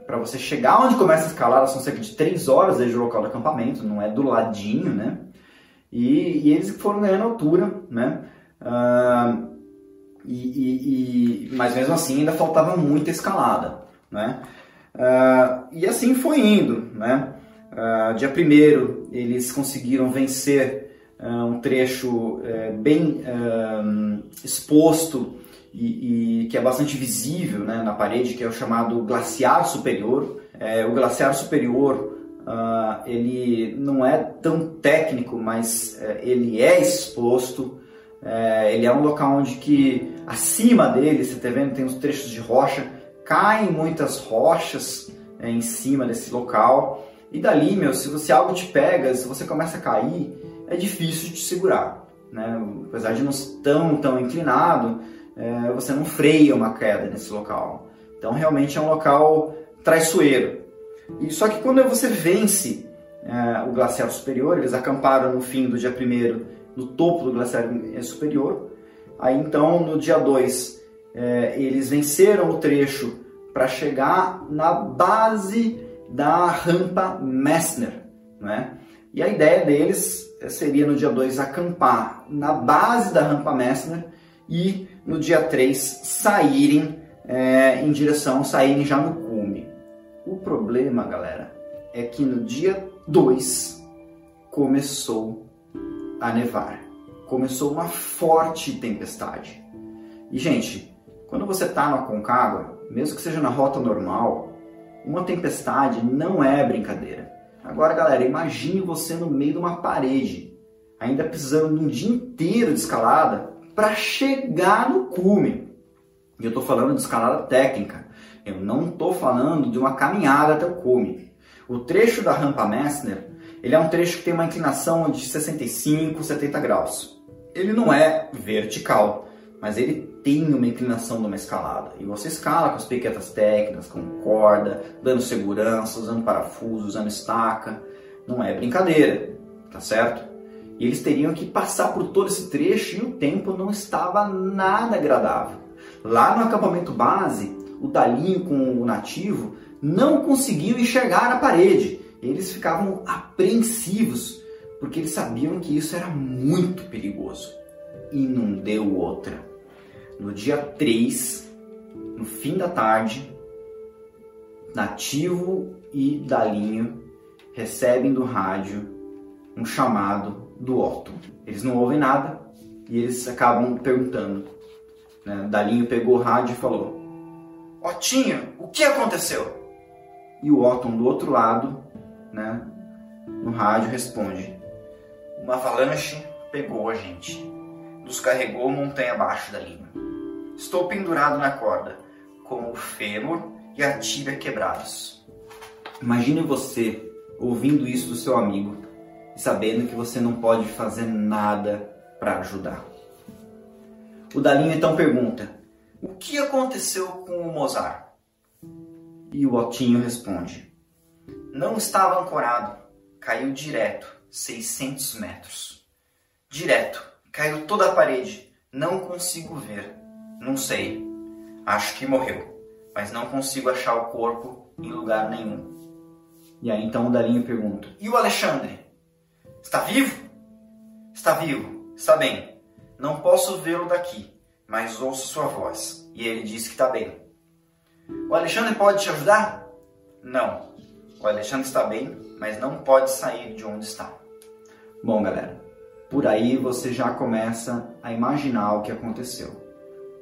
para você chegar onde começa a escalada são cerca de 3 horas desde o local do acampamento, não é do ladinho, né? E, e eles foram ganhando altura, né? Uh, e, e, e, mas mesmo assim ainda faltava muita escalada, né? Uh, e assim foi indo, né? Uh, dia primeiro eles conseguiram vencer um trecho eh, bem exposto e, e, que é bastante visível né, na parede, que é o chamado glaciar superior. É, o glaciar superior uh, ele não é tão técnico, mas uh, ele é exposto. Uh, ele é um local onde que acima dele, você está vendo, tem os trechos de rocha, caem muitas rochas é, em cima desse local. E dali, meu, se você algo te pega, se você começa a cair, é difícil de te segurar. Né? Apesar de não ser tão, tão inclinado, é, você não freia uma queda nesse local. Então realmente é um local traiçoeiro. E só que quando você vence é, o glaciar superior, eles acamparam no fim do dia 1 no topo do glaciar superior. Aí então no dia 2 é, eles venceram o trecho para chegar na base da rampa Messner. Né? E a ideia deles seria no dia 2 acampar na base da rampa Messner e no dia 3 saírem é, em direção, saírem já no cume. O problema, galera, é que no dia 2 começou a nevar. Começou uma forte tempestade. E, gente, quando você está na Concagua, mesmo que seja na rota normal, uma tempestade não é brincadeira. Agora, galera, imagine você no meio de uma parede, ainda precisando de um dia inteiro de escalada para chegar no cume. E eu estou falando de escalada técnica. Eu não estou falando de uma caminhada até o cume. O trecho da rampa Messner, ele é um trecho que tem uma inclinação de 65, 70 graus. Ele não é vertical, mas ele tem uma inclinação de uma escalada. E você escala com as piquetas técnicas, com corda, dando segurança, usando parafuso, usando estaca. Não é brincadeira, tá certo? Eles teriam que passar por todo esse trecho e o tempo não estava nada agradável. Lá no acampamento base, o Dalinho com o nativo não conseguiam enxergar a parede. Eles ficavam apreensivos porque eles sabiam que isso era muito perigoso. E não deu outra. No dia 3, no fim da tarde, Nativo e Dalinho recebem do rádio um chamado do Otto. Eles não ouvem nada e eles acabam perguntando. Né? Dalinho pegou o rádio e falou: Otinho, o que aconteceu? E o Otton do outro lado, né, no rádio, responde: Uma avalanche pegou a gente. nos carregou montanha abaixo da linha. Estou pendurado na corda, com o fêmur e a tibia quebrados. Imagine você ouvindo isso do seu amigo sabendo que você não pode fazer nada para ajudar. O Dalinho então pergunta: O que aconteceu com o Mozart? E o Otinho responde: Não estava ancorado, caiu direto, 600 metros. Direto, caiu toda a parede, não consigo ver. Não sei. Acho que morreu, mas não consigo achar o corpo em lugar nenhum. E aí então o Dalinho pergunta: E o Alexandre? Está vivo? Está vivo, está bem. Não posso vê-lo daqui, mas ouço sua voz. E ele diz que está bem. O Alexandre pode te ajudar? Não. O Alexandre está bem, mas não pode sair de onde está. Bom, galera, por aí você já começa a imaginar o que aconteceu.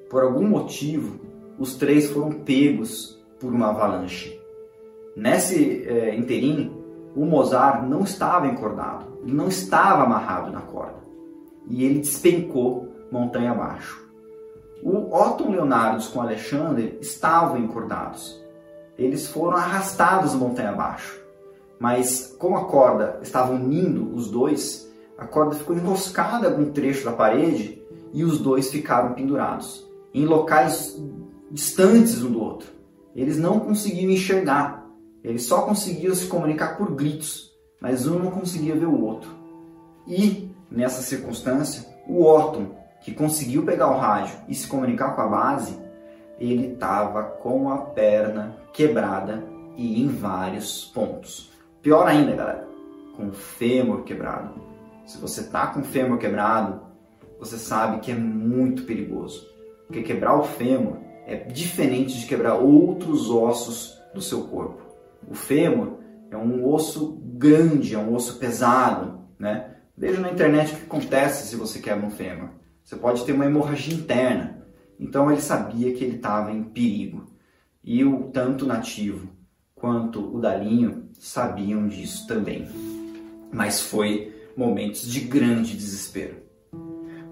Por algum motivo, os três foram pegos por uma avalanche. Nesse é, interim, o Mozart não estava encordado, não estava amarrado na corda. E ele despencou montanha abaixo. O Otton Leonardo com Alexandre estavam encordados. Eles foram arrastados montanha abaixo. Mas como a corda estava unindo os dois, a corda ficou enroscada em algum trecho da parede e os dois ficaram pendurados em locais distantes um do outro. Eles não conseguiam enxergar eles só conseguiam se comunicar por gritos, mas um não conseguia ver o outro. E, nessa circunstância, o Orton, que conseguiu pegar o rádio e se comunicar com a base, ele estava com a perna quebrada e em vários pontos. Pior ainda, galera, com o fêmur quebrado. Se você tá com o fêmur quebrado, você sabe que é muito perigoso. Porque quebrar o fêmur é diferente de quebrar outros ossos do seu corpo. O fêmur é um osso grande, é um osso pesado, né? Veja na internet o que acontece se você quebra um fêmur. Você pode ter uma hemorragia interna. Então ele sabia que ele estava em perigo. E o tanto nativo quanto o Dalinho sabiam disso também. Mas foi momentos de grande desespero.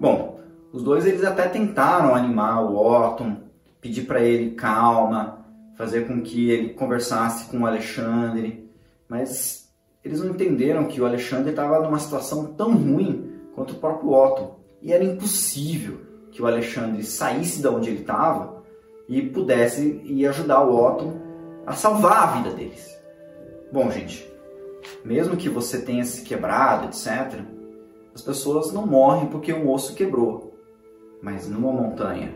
Bom, os dois eles até tentaram animar o Otton, pedir para ele calma, fazer com que ele conversasse com o Alexandre, mas eles não entenderam que o Alexandre estava numa situação tão ruim quanto o próprio Otto. E era impossível que o Alexandre saísse de onde ele estava e pudesse ir ajudar o Otto a salvar a vida deles. Bom, gente, mesmo que você tenha se quebrado, etc., as pessoas não morrem porque um osso quebrou. Mas numa montanha,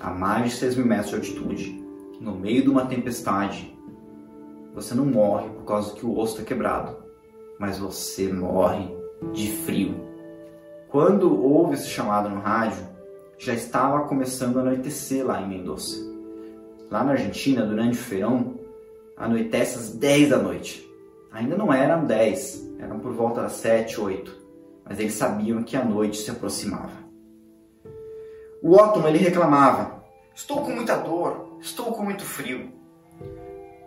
a mais de 6 mil metros de altitude, no meio de uma tempestade, você não morre por causa que o osso está quebrado, mas você morre de frio. Quando houve esse chamado no rádio, já estava começando a anoitecer lá em Mendoza. Lá na Argentina, durante o verão, anoitece às 10 da noite. Ainda não eram 10, eram por volta das 7, 8, mas eles sabiam que a noite se aproximava. O Otton ele reclamava: Estou com muita dor, Estou com muito frio.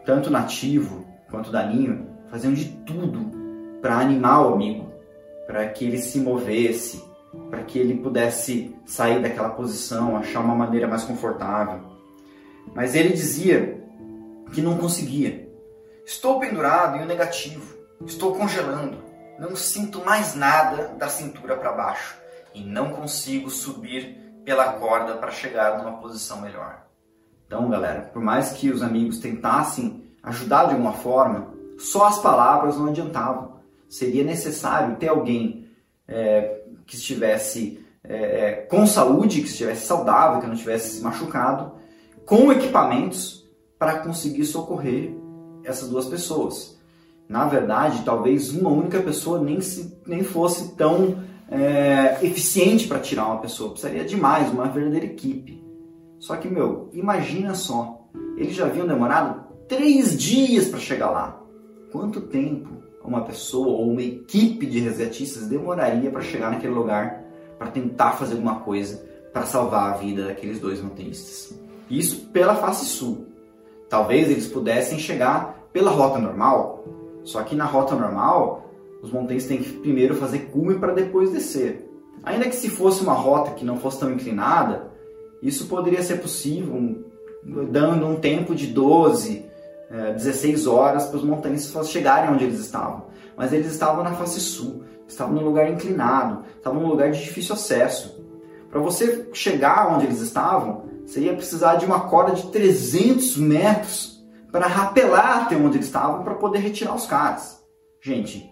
Tanto nativo quanto daninho faziam de tudo para animar o amigo, para que ele se movesse, para que ele pudesse sair daquela posição, achar uma maneira mais confortável. Mas ele dizia que não conseguia. Estou pendurado em um negativo, estou congelando, não sinto mais nada da cintura para baixo e não consigo subir pela corda para chegar numa posição melhor. Então, galera, por mais que os amigos tentassem ajudar de alguma forma, só as palavras não adiantavam. Seria necessário ter alguém é, que estivesse é, é, com saúde, que estivesse saudável, que não tivesse se machucado, com equipamentos para conseguir socorrer essas duas pessoas. Na verdade, talvez uma única pessoa nem, se, nem fosse tão é, eficiente para tirar uma pessoa. Precisaria de mais, uma verdadeira equipe. Só que, meu, imagina só, eles já haviam demorado três dias para chegar lá. Quanto tempo uma pessoa ou uma equipe de resgatistas demoraria para chegar naquele lugar para tentar fazer alguma coisa para salvar a vida daqueles dois montanhistas? Isso pela face sul. Talvez eles pudessem chegar pela rota normal, só que na rota normal os montanhistas têm que primeiro fazer cume para depois descer. Ainda que se fosse uma rota que não fosse tão inclinada, isso poderia ser possível dando um tempo de 12, 16 horas para os montanhistas chegarem onde eles estavam. Mas eles estavam na face sul, estavam num lugar inclinado, estavam num lugar de difícil acesso. Para você chegar onde eles estavam, você ia precisar de uma corda de 300 metros para rapelar até onde eles estavam para poder retirar os caras. Gente,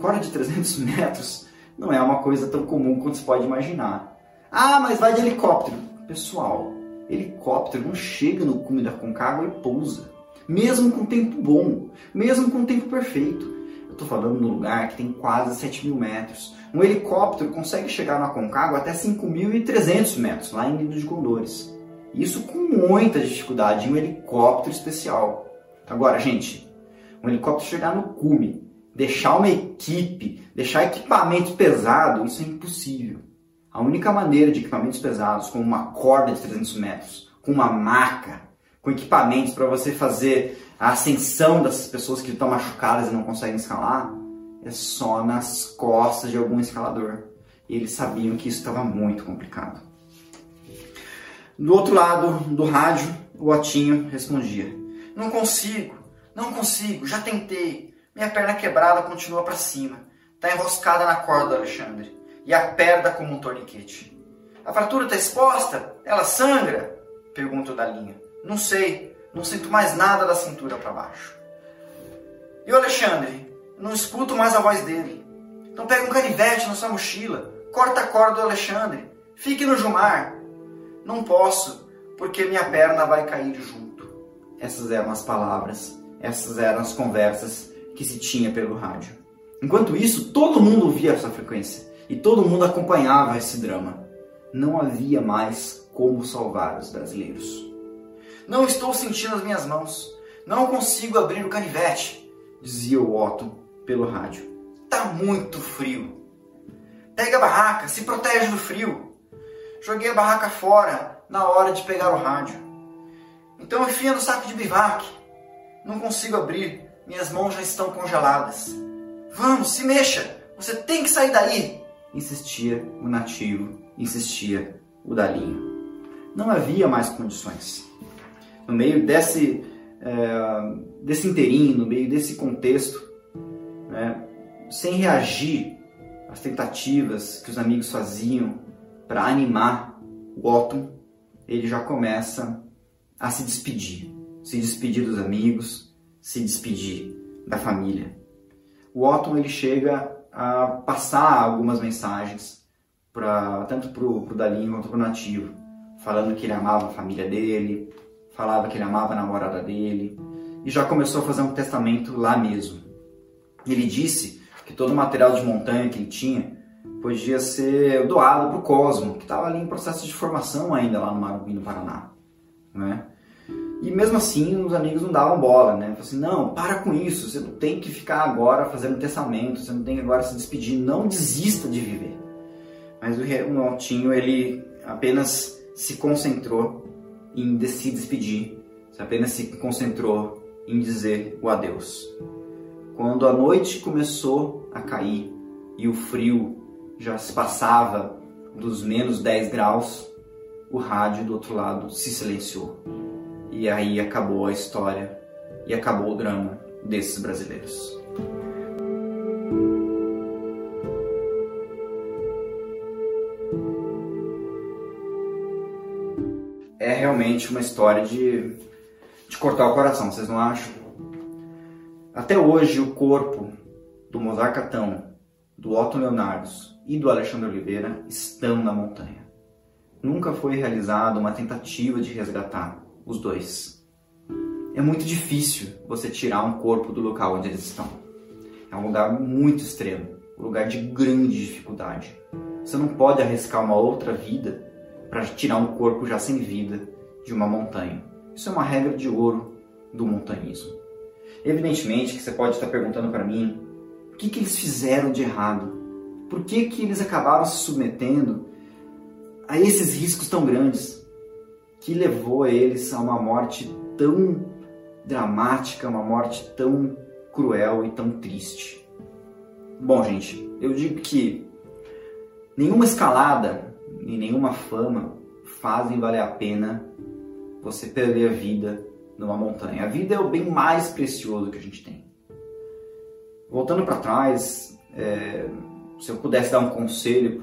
corda de 300 metros não é uma coisa tão comum quanto você pode imaginar. Ah, mas vai de helicóptero. Pessoal, helicóptero não chega no cume da Concagua e pousa. Mesmo com tempo bom, mesmo com tempo perfeito. Eu estou falando num lugar que tem quase 7 mil metros. Um helicóptero consegue chegar na Concagua até 5.300 metros, lá em Nido de Condores. Isso com muita dificuldade em um helicóptero especial. Agora, gente, um helicóptero chegar no cume, deixar uma equipe, deixar equipamento pesado, isso é impossível. A única maneira de equipamentos pesados, como uma corda de 300 metros, com uma maca, com equipamentos para você fazer a ascensão dessas pessoas que estão machucadas e não conseguem escalar, é só nas costas de algum escalador. E eles sabiam que isso estava muito complicado. Do outro lado do rádio, o Otinho respondia: Não consigo, não consigo, já tentei. Minha perna quebrada continua para cima. Está enroscada na corda, Alexandre e aperta como um torniquete. A fratura está exposta? Ela sangra? Pergunta o Dalinha. Não sei, não sinto mais nada da cintura para baixo. E o Alexandre? Não escuto mais a voz dele. Então pega um canivete na sua mochila, corta a corda do Alexandre, fique no Jumar. Não posso, porque minha perna vai cair junto. Essas eram as palavras, essas eram as conversas que se tinha pelo rádio. Enquanto isso, todo mundo ouvia essa frequência e todo mundo acompanhava esse drama. Não havia mais como salvar os brasileiros. Não estou sentindo as minhas mãos. Não consigo abrir o canivete, dizia o Otto pelo rádio. Tá muito frio. Pega a barraca, se protege do frio. Joguei a barraca fora na hora de pegar o rádio. Então enfia no saco de bivac. Não consigo abrir, minhas mãos já estão congeladas. Vamos, se mexa, você tem que sair daí insistia o nativo, insistia o dalinho. Não havia mais condições. No meio desse, é, desse inteirinho, no meio desse contexto, né, sem reagir às tentativas que os amigos faziam para animar o Otton, ele já começa a se despedir. Se despedir dos amigos, se despedir da família. O Otton ele chega a passar algumas mensagens pra, tanto para o Dalinho quanto para o Nativo, falando que ele amava a família dele, falava que ele amava a namorada dele, e já começou a fazer um testamento lá mesmo. Ele disse que todo o material de montanha que ele tinha podia ser doado para o Cosmo, que estava ali em processo de formação ainda lá no Marumbi, no Paraná. Né? E mesmo assim, os amigos não davam bola, né? Falaram assim, não, para com isso, você não tem que ficar agora fazendo testamento, você não tem que agora se despedir, não desista de viver. Mas o Altinho, ele apenas se concentrou em se despedir, apenas se concentrou em dizer o adeus. Quando a noite começou a cair e o frio já se passava dos menos 10 graus, o rádio do outro lado se silenciou. E aí acabou a história e acabou o drama desses brasileiros. É realmente uma história de, de cortar o coração, vocês não acham? Até hoje o corpo do Mozart Catão, do Otto Leonardos e do Alexandre Oliveira estão na montanha. Nunca foi realizada uma tentativa de resgatar os dois. É muito difícil você tirar um corpo do local onde eles estão. É um lugar muito extremo, um lugar de grande dificuldade. Você não pode arriscar uma outra vida para tirar um corpo já sem vida de uma montanha. Isso é uma regra de ouro do montanhismo. Evidentemente que você pode estar perguntando para mim o que, que eles fizeram de errado, por que, que eles acabaram se submetendo a esses riscos tão grandes que levou eles a uma morte tão dramática, uma morte tão cruel e tão triste. Bom, gente, eu digo que nenhuma escalada e nenhuma fama fazem valer a pena você perder a vida numa montanha. A vida é o bem mais precioso que a gente tem. Voltando para trás, é, se eu pudesse dar um conselho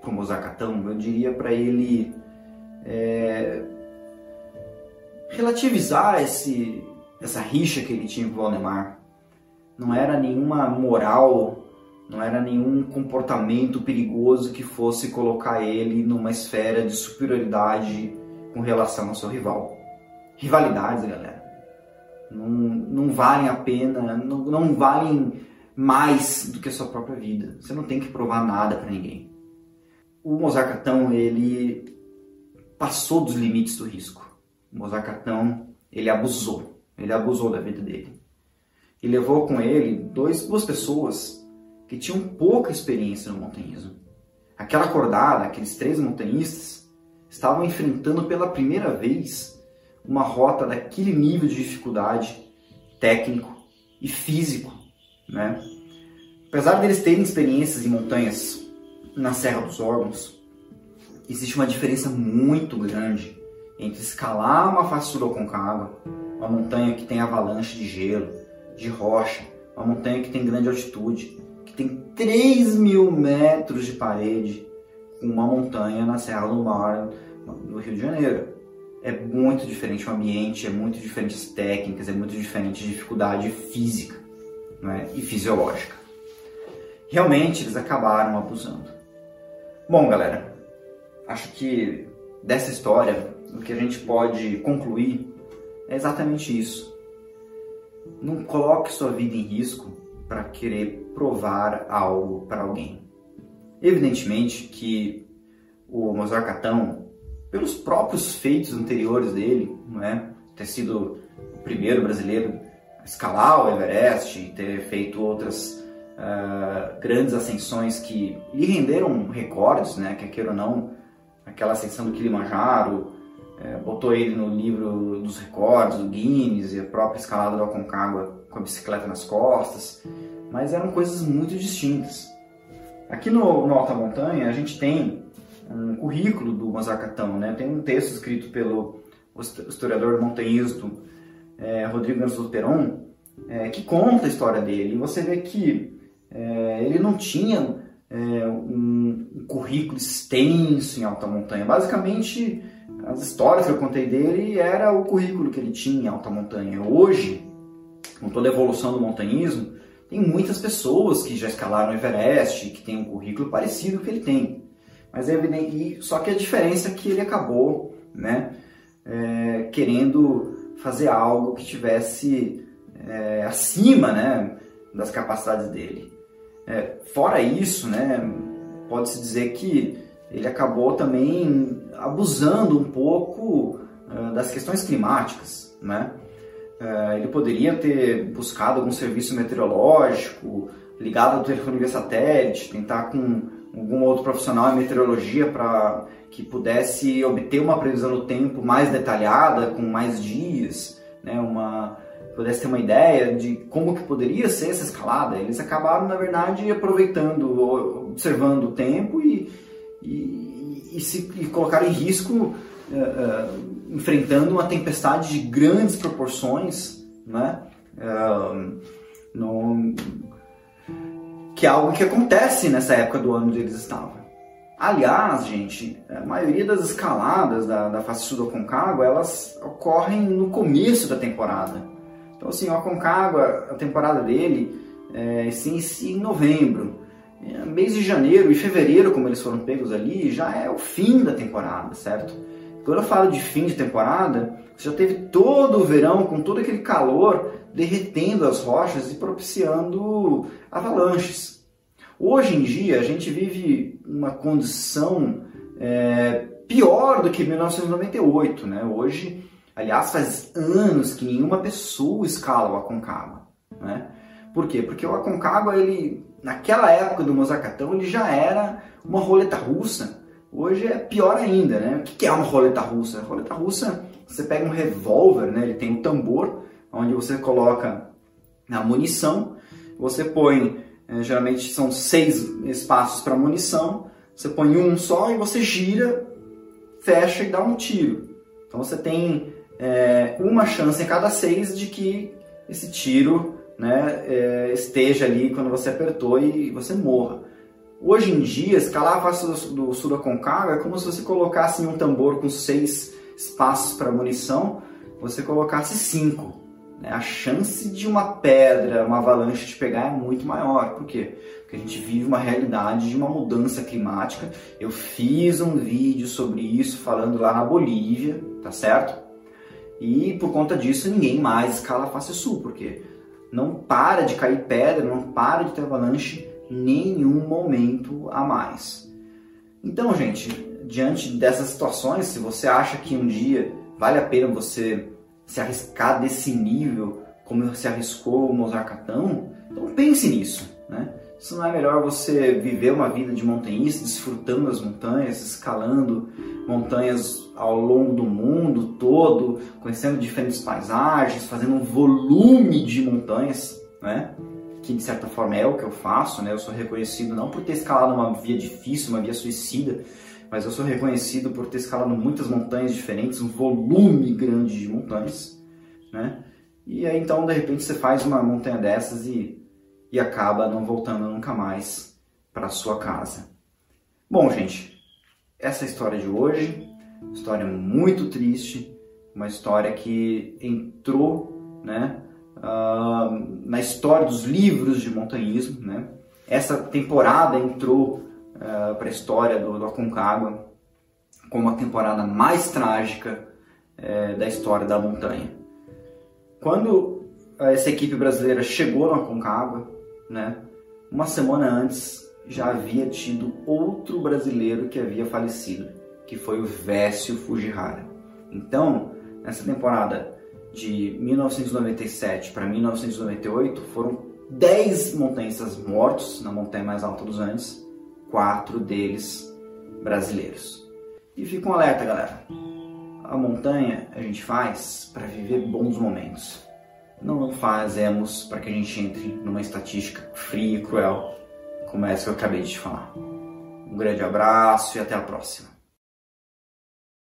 para o Mozacatão, eu diria para ele é, relativizar esse, essa rixa que ele tinha com o Valdemar. Não era nenhuma moral, não era nenhum comportamento perigoso que fosse colocar ele numa esfera de superioridade com relação ao seu rival. Rivalidades, galera, não, não valem a pena, não, não valem mais do que a sua própria vida. Você não tem que provar nada para ninguém. O Mozart ele passou dos limites do risco. O Mozart ele abusou. Ele abusou da vida dele. E levou com ele dois, duas pessoas que tinham pouca experiência no montanhismo. Aquela acordada, aqueles três montanhistas, estavam enfrentando pela primeira vez uma rota daquele nível de dificuldade técnico e físico né? Apesar deles terem experiências em montanhas na Serra dos Órgãos, existe uma diferença muito grande entre escalar uma face Concagua, uma montanha que tem avalanche de gelo, de rocha, uma montanha que tem grande altitude, que tem 3 mil metros de parede, com uma montanha na Serra do Mar, no Rio de Janeiro. É muito diferente o ambiente, é muito diferente as técnicas, é muito diferente a dificuldade física né, e fisiológica. Realmente eles acabaram abusando. Bom, galera, acho que dessa história o que a gente pode concluir é exatamente isso. Não coloque sua vida em risco para querer provar algo para alguém. Evidentemente que o Mozart Catão, pelos próprios feitos anteriores dele, não é? ter sido o primeiro brasileiro escalar o Everest e ter feito outras uh, grandes ascensões que lhe renderam recordes, né? Que queira ou não, aquela ascensão do Kilimanjaro, é, botou ele no livro dos recordes, do Guinness e a própria escalada do Aconcagua com a bicicleta nas costas, mas eram coisas muito distintas. Aqui no, no Alta Montanha a gente tem um currículo do Mazacatão, né? Tem um texto escrito pelo historiador montanhista é, Rodrigo Ganso Peron, é, que conta a história dele. E você vê que é, ele não tinha é, um, um, currículo extenso em alta montanha. Basicamente, as histórias que eu contei dele era o currículo que ele tinha em alta montanha. Hoje, com toda a evolução do montanhismo, tem muitas pessoas que já escalaram o Everest, que têm um currículo parecido com que ele tem. Mas é evidente, só que a diferença é que ele acabou né, é, querendo fazer algo que tivesse é, acima né, das capacidades dele. É, fora isso, né, pode-se dizer que ele acabou também abusando um pouco uh, das questões climáticas. Né? Uh, ele poderia ter buscado algum serviço meteorológico ligado ao telefone via satélite, tentar com algum outro profissional em meteorologia para que pudesse obter uma previsão do tempo mais detalhada, com mais dias, né, uma pudesse ter uma ideia de como que poderia ser essa escalada. Eles acabaram, na verdade, aproveitando, observando o tempo e, e, e se e colocaram em risco uh, uh, enfrentando uma tempestade de grandes proporções, né? Uh, no, que é algo que acontece nessa época do ano onde eles estavam. Aliás, gente, a maioria das escaladas da, da face sul do Aconcagua, elas ocorrem no começo da temporada. Então, assim, o Aconcagua, a temporada dele, é, inicia em novembro. É, mês de janeiro e fevereiro, como eles foram pegos ali, já é o fim da temporada, certo? Quando eu falo de fim de temporada, você já teve todo o verão com todo aquele calor derretendo as rochas e propiciando avalanches. Hoje em dia, a gente vive uma condição é, pior do que 1998. Né? Hoje, aliás, faz anos que nenhuma pessoa escala o Aconcagua. Né? Por quê? Porque o Aconcagua, ele, naquela época do Mozacatão, ele já era uma roleta russa. Hoje é pior ainda, né? O que é uma roleta russa? A roleta russa, você pega um revólver, né? Ele tem um tambor, onde você coloca a munição, você põe É, geralmente são seis espaços para munição. Você põe um só e você gira, fecha e dá um tiro. Então você tem é, uma chance em cada seis de que esse tiro né, é, esteja ali quando você apertou e você morra. Hoje em dia, escalar a face do, sul Concagua é como se você colocasse em um tambor com seis espaços para munição, você colocasse cinco. Né? A chance de uma pedra, uma avalanche te pegar é muito maior. Por quê? Porque a gente vive uma realidade de uma mudança climática. Eu fiz um vídeo sobre isso falando lá na Bolívia, tá certo? E por conta disso ninguém mais escala a face sul, porque não para de cair pedra, não para de ter avalanche nenhum momento a mais. Então, gente, diante dessas situações, se você acha que um dia vale a pena você se arriscar desse nível, como se arriscou o Mozart Catão, então pense nisso, né? Se não é melhor você viver uma vida de montanhista, desfrutando as montanhas, escalando montanhas ao longo do mundo todo, conhecendo diferentes paisagens, fazendo um volume de montanhas, né? Que de certa forma é o que eu faço, né? Eu sou reconhecido não por ter escalado uma via difícil, uma via suicida, mas eu sou reconhecido por ter escalado muitas montanhas diferentes, um volume grande de montanhas, né? E aí então de repente você faz uma montanha dessas e e acaba não voltando nunca mais para sua casa. Bom, gente, essa é a história de hoje, história muito triste, uma história que entrou, né, uh, na história dos livros de montanhismo, né? Essa temporada entrou uh, para a história do, do Aconcagua como a temporada mais trágica uh, da história da montanha. Quando essa equipe brasileira chegou no Aconcagua, né? Uma semana antes já havia tido outro brasileiro que havia falecido, que foi o Vécio Fujihara. Então, nessa temporada de 1997 para 1998, foram 10 montanhistas mortos na montanha mais alta dos Andes, quatro deles brasileiros. E fica um alerta, galera. A montanha a gente faz para viver bons momentos não fazemos para que a gente entre numa estatística fria e cruel, como essa que eu acabei de falar. Um grande abraço e até a próxima.